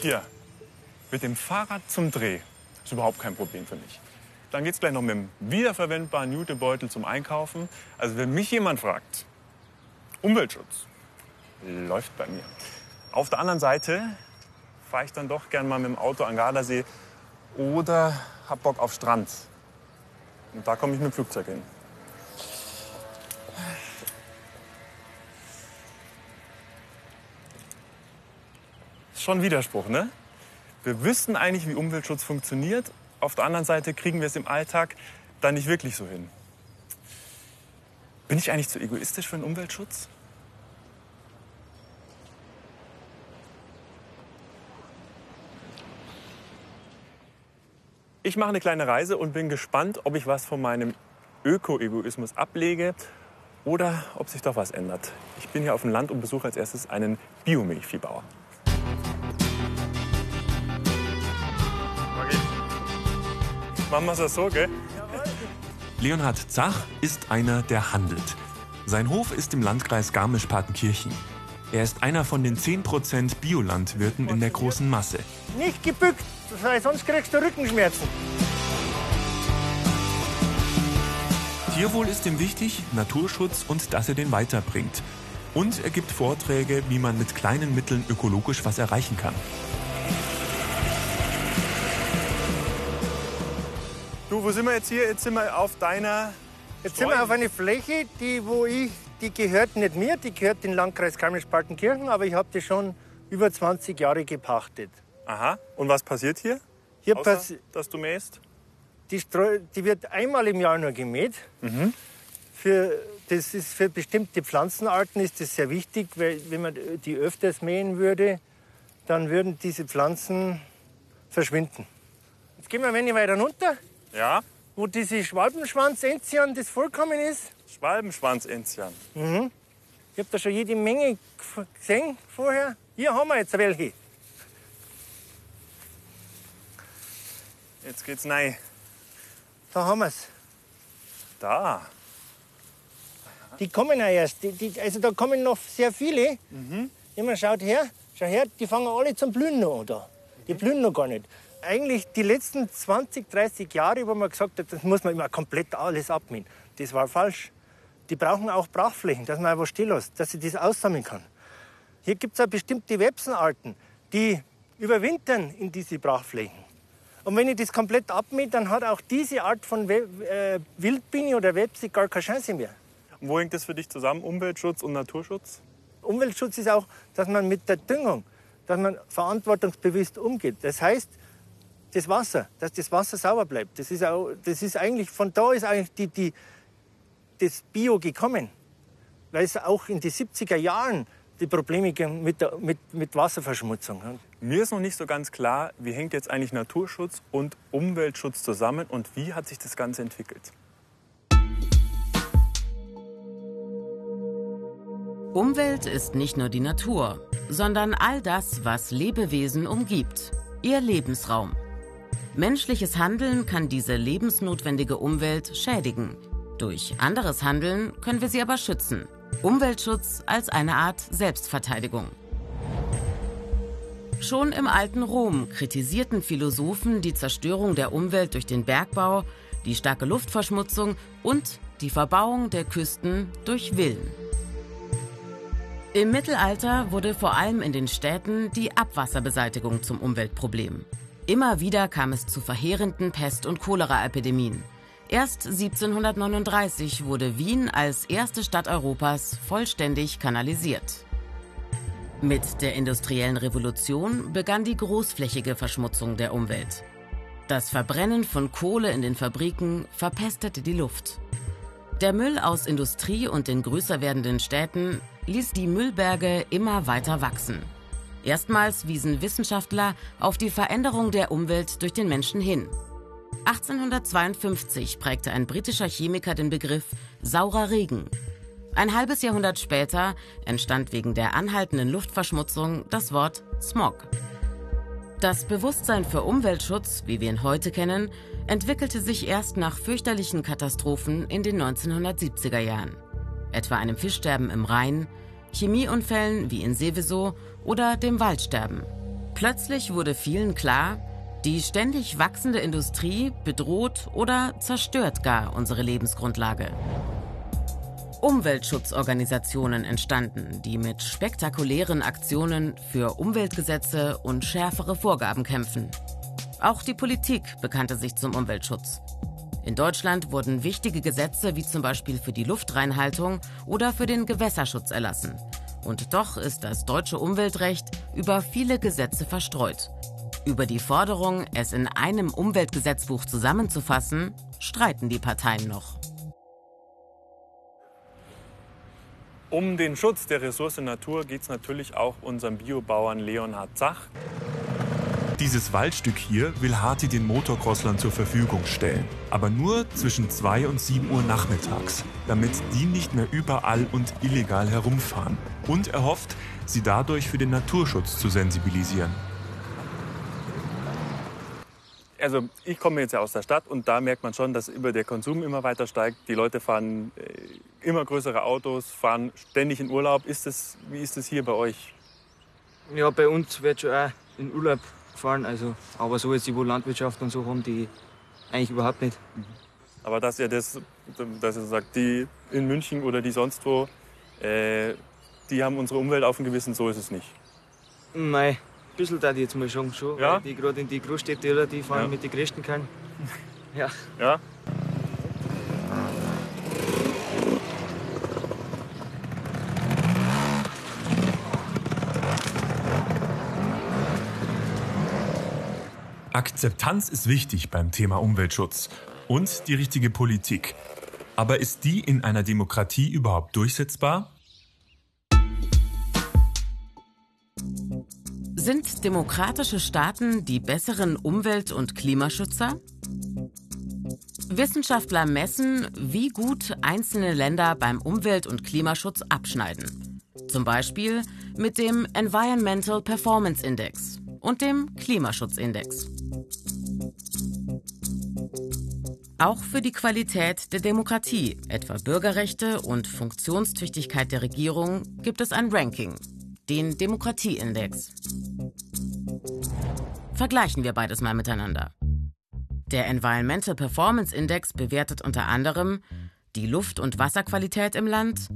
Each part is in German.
Hier, mit dem Fahrrad zum Dreh. Ist überhaupt kein Problem für mich. Dann geht's gleich noch mit dem wiederverwendbaren Jutebeutel zum Einkaufen. Also wenn mich jemand fragt, Umweltschutz läuft bei mir. Auf der anderen Seite fahre ich dann doch gern mal mit dem Auto an Gardasee oder hab Bock auf Strand. Und da komme ich mit dem Flugzeug hin. Schon Widerspruch, ne? Wir wüssten eigentlich, wie Umweltschutz funktioniert. Auf der anderen Seite kriegen wir es im Alltag dann nicht wirklich so hin. Bin ich eigentlich zu egoistisch für den Umweltschutz? Ich mache eine kleine Reise und bin gespannt, ob ich was von meinem Öko-Egoismus ablege oder ob sich doch was ändert. Ich bin hier auf dem Land und besuche als erstes einen Biomilchviehbauer. Machen wir es so, gell? Leonhard Zach ist einer, der handelt. Sein Hof ist im Landkreis Garmisch-Partenkirchen. Er ist einer von den 10% Biolandwirten in der großen Masse. Nicht gebückt, weil sonst kriegst du Rückenschmerzen. Tierwohl ist ihm wichtig, Naturschutz und dass er den weiterbringt. Und er gibt Vorträge, wie man mit kleinen Mitteln ökologisch was erreichen kann. Du, wo sind wir jetzt hier? Jetzt sind wir auf deiner. Jetzt sind wir auf einer Fläche, die, wo ich, die gehört nicht mir, die gehört dem Landkreis Garmisch-Partenkirchen, aber ich habe die schon über 20 Jahre gepachtet. Aha. Und was passiert hier? Hier Außer, passi dass du mähst? die, Streu die wird einmal im Jahr nur gemäht. Für, das ist für bestimmte Pflanzenarten ist das sehr wichtig, weil wenn man die öfters mähen würde, dann würden diese Pflanzen verschwinden. Jetzt gehen wir ein wenig weiter runter, Ja. wo diese Schwalbenschwanz-Enzian das vollkommen ist. Schwalbenschwanz-Enzian. Ich habe da schon jede Menge gesehen vorher. Hier haben wir jetzt welche. Jetzt geht's rein. Da haben wir es. Da. Die kommen ja erst. Die, die, also da kommen noch sehr viele. Wenn man schaut her, schau her, die fangen alle zum Blühen noch an da. Die blühen noch gar nicht. Eigentlich die letzten 20, 30 Jahre, wo man gesagt hat, das muss man immer komplett alles abmähen. Das war falsch. Die brauchen auch Brachflächen, dass man was still lässt, dass sie das aussammeln kann. Hier gibt es auch bestimmte Websenarten, die überwintern in diese Brachflächen. Und wenn ich das komplett abmähe, dann hat auch diese Art von We äh, Wildbiene oder Webse gar keine Chance mehr. Und wo hängt das für dich zusammen? Umweltschutz und Naturschutz? Umweltschutz ist auch, dass man mit der Düngung, dass man verantwortungsbewusst umgeht. Das heißt, das Wasser, dass das Wasser sauber bleibt. Das ist, auch, das ist eigentlich, von da ist eigentlich die, die, das Bio gekommen. Weil es auch in den 70er Jahren die Probleme mit, der, mit, mit Wasserverschmutzung. Mir ist noch nicht so ganz klar, wie hängt jetzt eigentlich Naturschutz und Umweltschutz zusammen und wie hat sich das Ganze entwickelt? Umwelt ist nicht nur die Natur, sondern all das, was Lebewesen umgibt. Ihr Lebensraum. Menschliches Handeln kann diese lebensnotwendige Umwelt schädigen. Durch anderes Handeln können wir sie aber schützen. Umweltschutz als eine Art Selbstverteidigung. Schon im alten Rom kritisierten Philosophen die Zerstörung der Umwelt durch den Bergbau, die starke Luftverschmutzung und die Verbauung der Küsten durch Villen. Im Mittelalter wurde vor allem in den Städten die Abwasserbeseitigung zum Umweltproblem. Immer wieder kam es zu verheerenden Pest- und Choleraepidemien. Erst 1739 wurde Wien als erste Stadt Europas vollständig kanalisiert. Mit der industriellen Revolution begann die großflächige Verschmutzung der Umwelt. Das Verbrennen von Kohle in den Fabriken verpestete die Luft. Der Müll aus Industrie und den größer werdenden Städten ließ die Müllberge immer weiter wachsen. Erstmals wiesen Wissenschaftler auf die Veränderung der Umwelt durch den Menschen hin. 1852 prägte ein britischer Chemiker den Begriff saurer Regen. Ein halbes Jahrhundert später entstand wegen der anhaltenden Luftverschmutzung das Wort Smog. Das Bewusstsein für Umweltschutz, wie wir ihn heute kennen, entwickelte sich erst nach fürchterlichen Katastrophen in den 1970er Jahren. Etwa einem Fischsterben im Rhein, Chemieunfällen wie in Seveso oder dem Waldsterben. Plötzlich wurde vielen klar, die ständig wachsende Industrie bedroht oder zerstört gar unsere Lebensgrundlage. Umweltschutzorganisationen entstanden, die mit spektakulären Aktionen für Umweltgesetze und schärfere Vorgaben kämpfen. Auch die Politik bekannte sich zum Umweltschutz. In Deutschland wurden wichtige Gesetze wie zum Beispiel für die Luftreinhaltung oder für den Gewässerschutz erlassen. Und doch ist das deutsche Umweltrecht über viele Gesetze verstreut. Über die Forderung, es in einem Umweltgesetzbuch zusammenzufassen, streiten die Parteien noch. Um den Schutz der Ressource Natur geht es natürlich auch unserem Biobauern Leonhard Zach. Dieses Waldstück hier will Harti den Motocrosslern zur Verfügung stellen. Aber nur zwischen 2 und 7 Uhr nachmittags, damit die nicht mehr überall und illegal herumfahren. Und er hofft, sie dadurch für den Naturschutz zu sensibilisieren. Also ich komme jetzt ja aus der Stadt und da merkt man schon, dass über der Konsum immer weiter steigt. Die Leute fahren äh, immer größere Autos, fahren ständig in Urlaub. Ist das, wie ist das hier bei euch? Ja, bei uns wird schon auch in Urlaub gefahren. Also, aber so jetzt die wo Landwirtschaft und so haben, die eigentlich überhaupt nicht. Aber dass ihr das, dass ihr sagt, die in München oder die sonst wo, äh, die haben unsere Umwelt auf dem Gewissen, so ist es nicht. Nein, ein bisschen da jetzt mal schon. schon Ja? weil Die gerade in die Großstädte, oder, die fahren Ja. mit den größten kann. Ja. Ja? Akzeptanz ist wichtig beim Thema Umweltschutz und die richtige Politik. Aber ist die in einer Demokratie überhaupt durchsetzbar? Sind demokratische Staaten die besseren Umwelt- und Klimaschützer? Wissenschaftler messen, wie gut einzelne Länder beim Umwelt- und Klimaschutz abschneiden. Zum Beispiel mit dem Environmental Performance Index und dem Klimaschutzindex. Auch für die Qualität der Demokratie, etwa Bürgerrechte und Funktionstüchtigkeit der Regierung, gibt es ein Ranking, den Demokratieindex. Vergleichen wir beides mal miteinander. Der Environmental Performance Index bewertet unter anderem die Luft- und Wasserqualität im Land,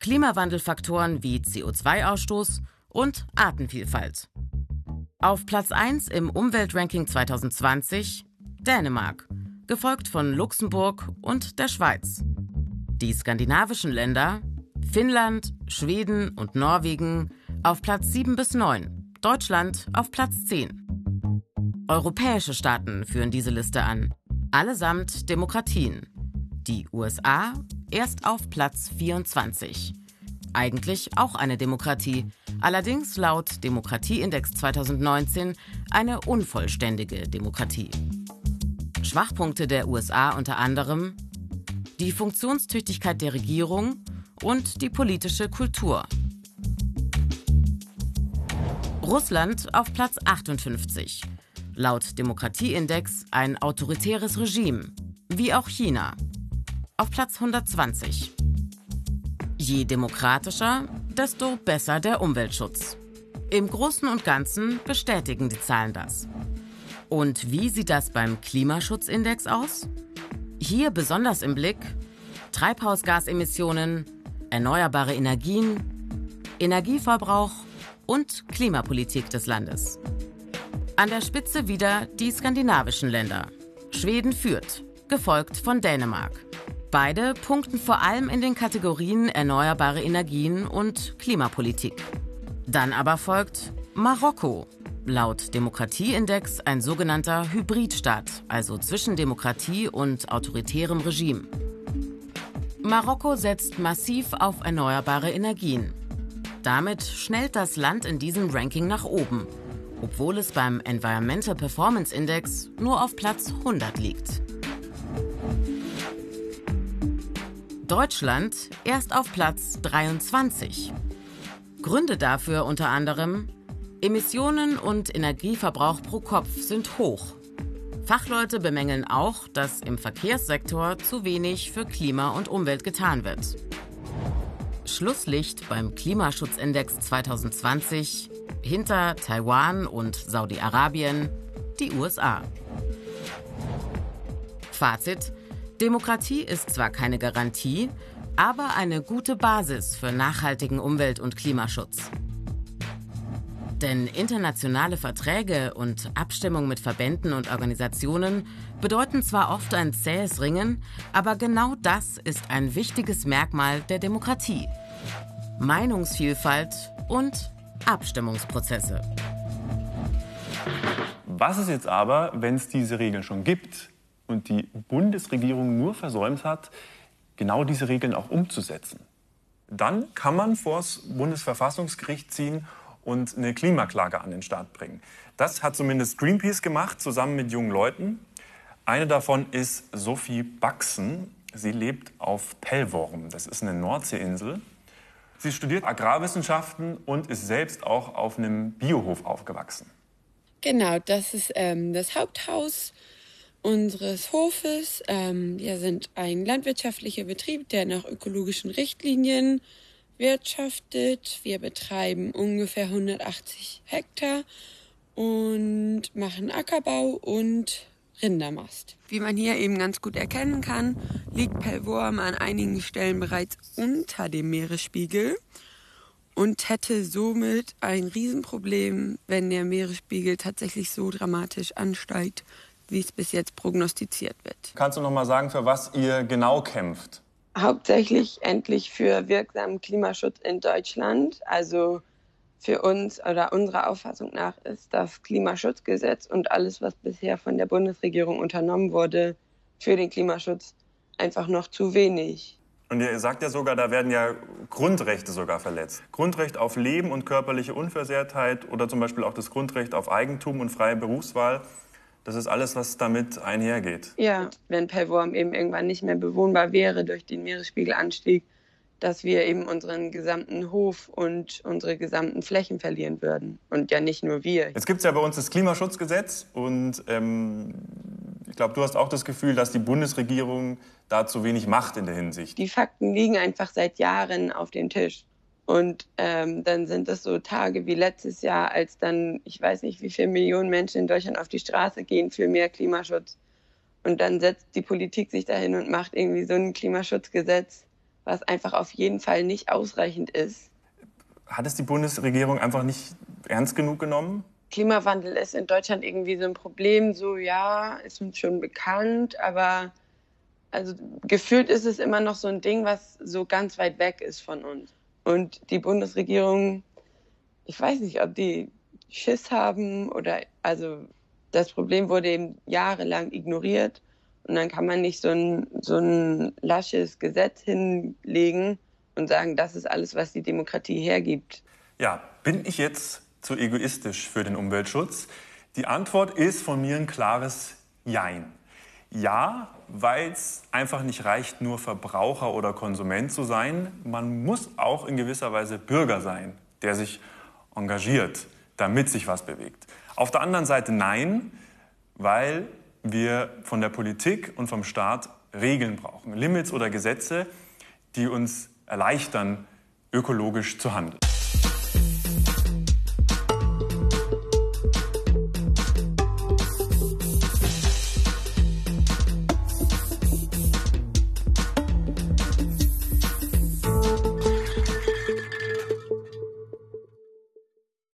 Klimawandelfaktoren wie CO2-Ausstoß und Artenvielfalt. Auf Platz 1 im Umweltranking 2020 Dänemark, gefolgt von Luxemburg und der Schweiz. Die skandinavischen Länder Finnland, Schweden und Norwegen auf Platz 7 bis 9, Deutschland auf Platz 10. Europäische Staaten führen diese Liste an, allesamt Demokratien. Die USA erst auf Platz 24. Eigentlich auch eine Demokratie, allerdings laut Demokratieindex 2019 eine unvollständige Demokratie. Schwachpunkte der USA unter anderem die Funktionstüchtigkeit der Regierung und die politische Kultur. Russland auf Platz 58. Laut Demokratieindex ein autoritäres Regime, wie auch China. Auf Platz 120. Je demokratischer, desto besser der Umweltschutz. Im Großen und Ganzen bestätigen die Zahlen das. Und wie sieht das beim Klimaschutzindex aus? Hier besonders im Blick Treibhausgasemissionen, erneuerbare Energien, Energieverbrauch und Klimapolitik des Landes. An der Spitze wieder die skandinavischen Länder. Schweden führt, gefolgt von Dänemark. Beide punkten vor allem in den Kategorien erneuerbare Energien und Klimapolitik. Dann aber folgt Marokko. Laut Demokratieindex ein sogenannter Hybridstaat, also zwischen Demokratie und autoritärem Regime. Marokko setzt massiv auf erneuerbare Energien. Damit schnellt das Land in diesem Ranking nach oben, obwohl es beim Environmental Performance Index nur auf Platz 100 liegt. Deutschland erst auf Platz 23. Gründe dafür unter anderem Emissionen und Energieverbrauch pro Kopf sind hoch. Fachleute bemängeln auch, dass im Verkehrssektor zu wenig für Klima und Umwelt getan wird. Schlusslicht beim Klimaschutzindex 2020 Hinter Taiwan und Saudi-Arabien die USA. Fazit. Demokratie ist zwar keine Garantie, aber eine gute Basis für nachhaltigen Umwelt- und Klimaschutz. Denn internationale Verträge und Abstimmung mit Verbänden und Organisationen bedeuten zwar oft ein zähes Ringen, aber genau das ist ein wichtiges Merkmal der Demokratie. Meinungsvielfalt und Abstimmungsprozesse. Was ist jetzt aber, wenn es diese Regeln schon gibt und die Bundesregierung nur versäumt hat, genau diese Regeln auch umzusetzen? Dann kann man vor das Bundesverfassungsgericht ziehen und eine Klimaklage an den Start bringen. Das hat zumindest Greenpeace gemacht, zusammen mit jungen Leuten. Eine davon ist Sophie Baxen. Sie lebt auf Pellworm. Das ist eine Nordseeinsel. Sie studiert Agrarwissenschaften und ist selbst auch auf einem Biohof aufgewachsen. Genau, das ist ähm, das Haupthaus unseres Hofes. Ähm, wir sind ein landwirtschaftlicher Betrieb, der nach ökologischen Richtlinien wirtschaftet. Wir betreiben ungefähr 180 Hektar und machen Ackerbau und Rindermast. Wie man hier eben ganz gut erkennen kann, liegt Pellworm an einigen Stellen bereits unter dem Meeresspiegel und hätte somit ein Riesenproblem, wenn der Meeresspiegel tatsächlich so dramatisch ansteigt, wie es bis jetzt prognostiziert wird. Kannst du noch mal sagen, für was ihr genau kämpft? Hauptsächlich endlich für wirksamen Klimaschutz in Deutschland. Also für uns oder unserer Auffassung nach ist das Klimaschutzgesetz und alles, was bisher von der Bundesregierung unternommen wurde für den Klimaschutz, einfach noch zu wenig. Und ihr sagt ja sogar, da werden ja Grundrechte sogar verletzt. Grundrecht auf Leben und körperliche Unversehrtheit oder zum Beispiel auch das Grundrecht auf Eigentum und freie Berufswahl. Das ist alles, was damit einhergeht. Ja, wenn Pellworm eben irgendwann nicht mehr bewohnbar wäre durch den Meeresspiegelanstieg, dass wir eben unseren gesamten Hof und unsere gesamten Flächen verlieren würden. Und ja nicht nur wir. Jetzt gibt es ja bei uns das Klimaschutzgesetz und ähm, ich glaube, du hast auch das Gefühl, dass die Bundesregierung da zu wenig macht in der Hinsicht. Die Fakten liegen einfach seit Jahren auf dem Tisch. Und ähm, dann sind es so Tage wie letztes Jahr, als dann, ich weiß nicht, wie viele Millionen Menschen in Deutschland auf die Straße gehen für mehr Klimaschutz. Und dann setzt die Politik sich dahin und macht irgendwie so ein Klimaschutzgesetz, was einfach auf jeden Fall nicht ausreichend ist. Hat es die Bundesregierung einfach nicht ernst genug genommen? Klimawandel ist in Deutschland irgendwie so ein Problem, so ja, ist uns schon bekannt, aber also gefühlt ist es immer noch so ein Ding, was so ganz weit weg ist von uns. Und die Bundesregierung, ich weiß nicht, ob die Schiss haben oder also das Problem wurde eben jahrelang ignoriert und dann kann man nicht so ein, so ein lasches Gesetz hinlegen und sagen, das ist alles, was die Demokratie hergibt. Ja, bin ich jetzt zu egoistisch für den Umweltschutz? Die Antwort ist von mir ein klares Jein. Ja, weil es einfach nicht reicht, nur Verbraucher oder Konsument zu sein. Man muss auch in gewisser Weise Bürger sein, der sich engagiert, damit sich was bewegt. Auf der anderen Seite nein, weil wir von der Politik und vom Staat Regeln brauchen, Limits oder Gesetze, die uns erleichtern, ökologisch zu handeln.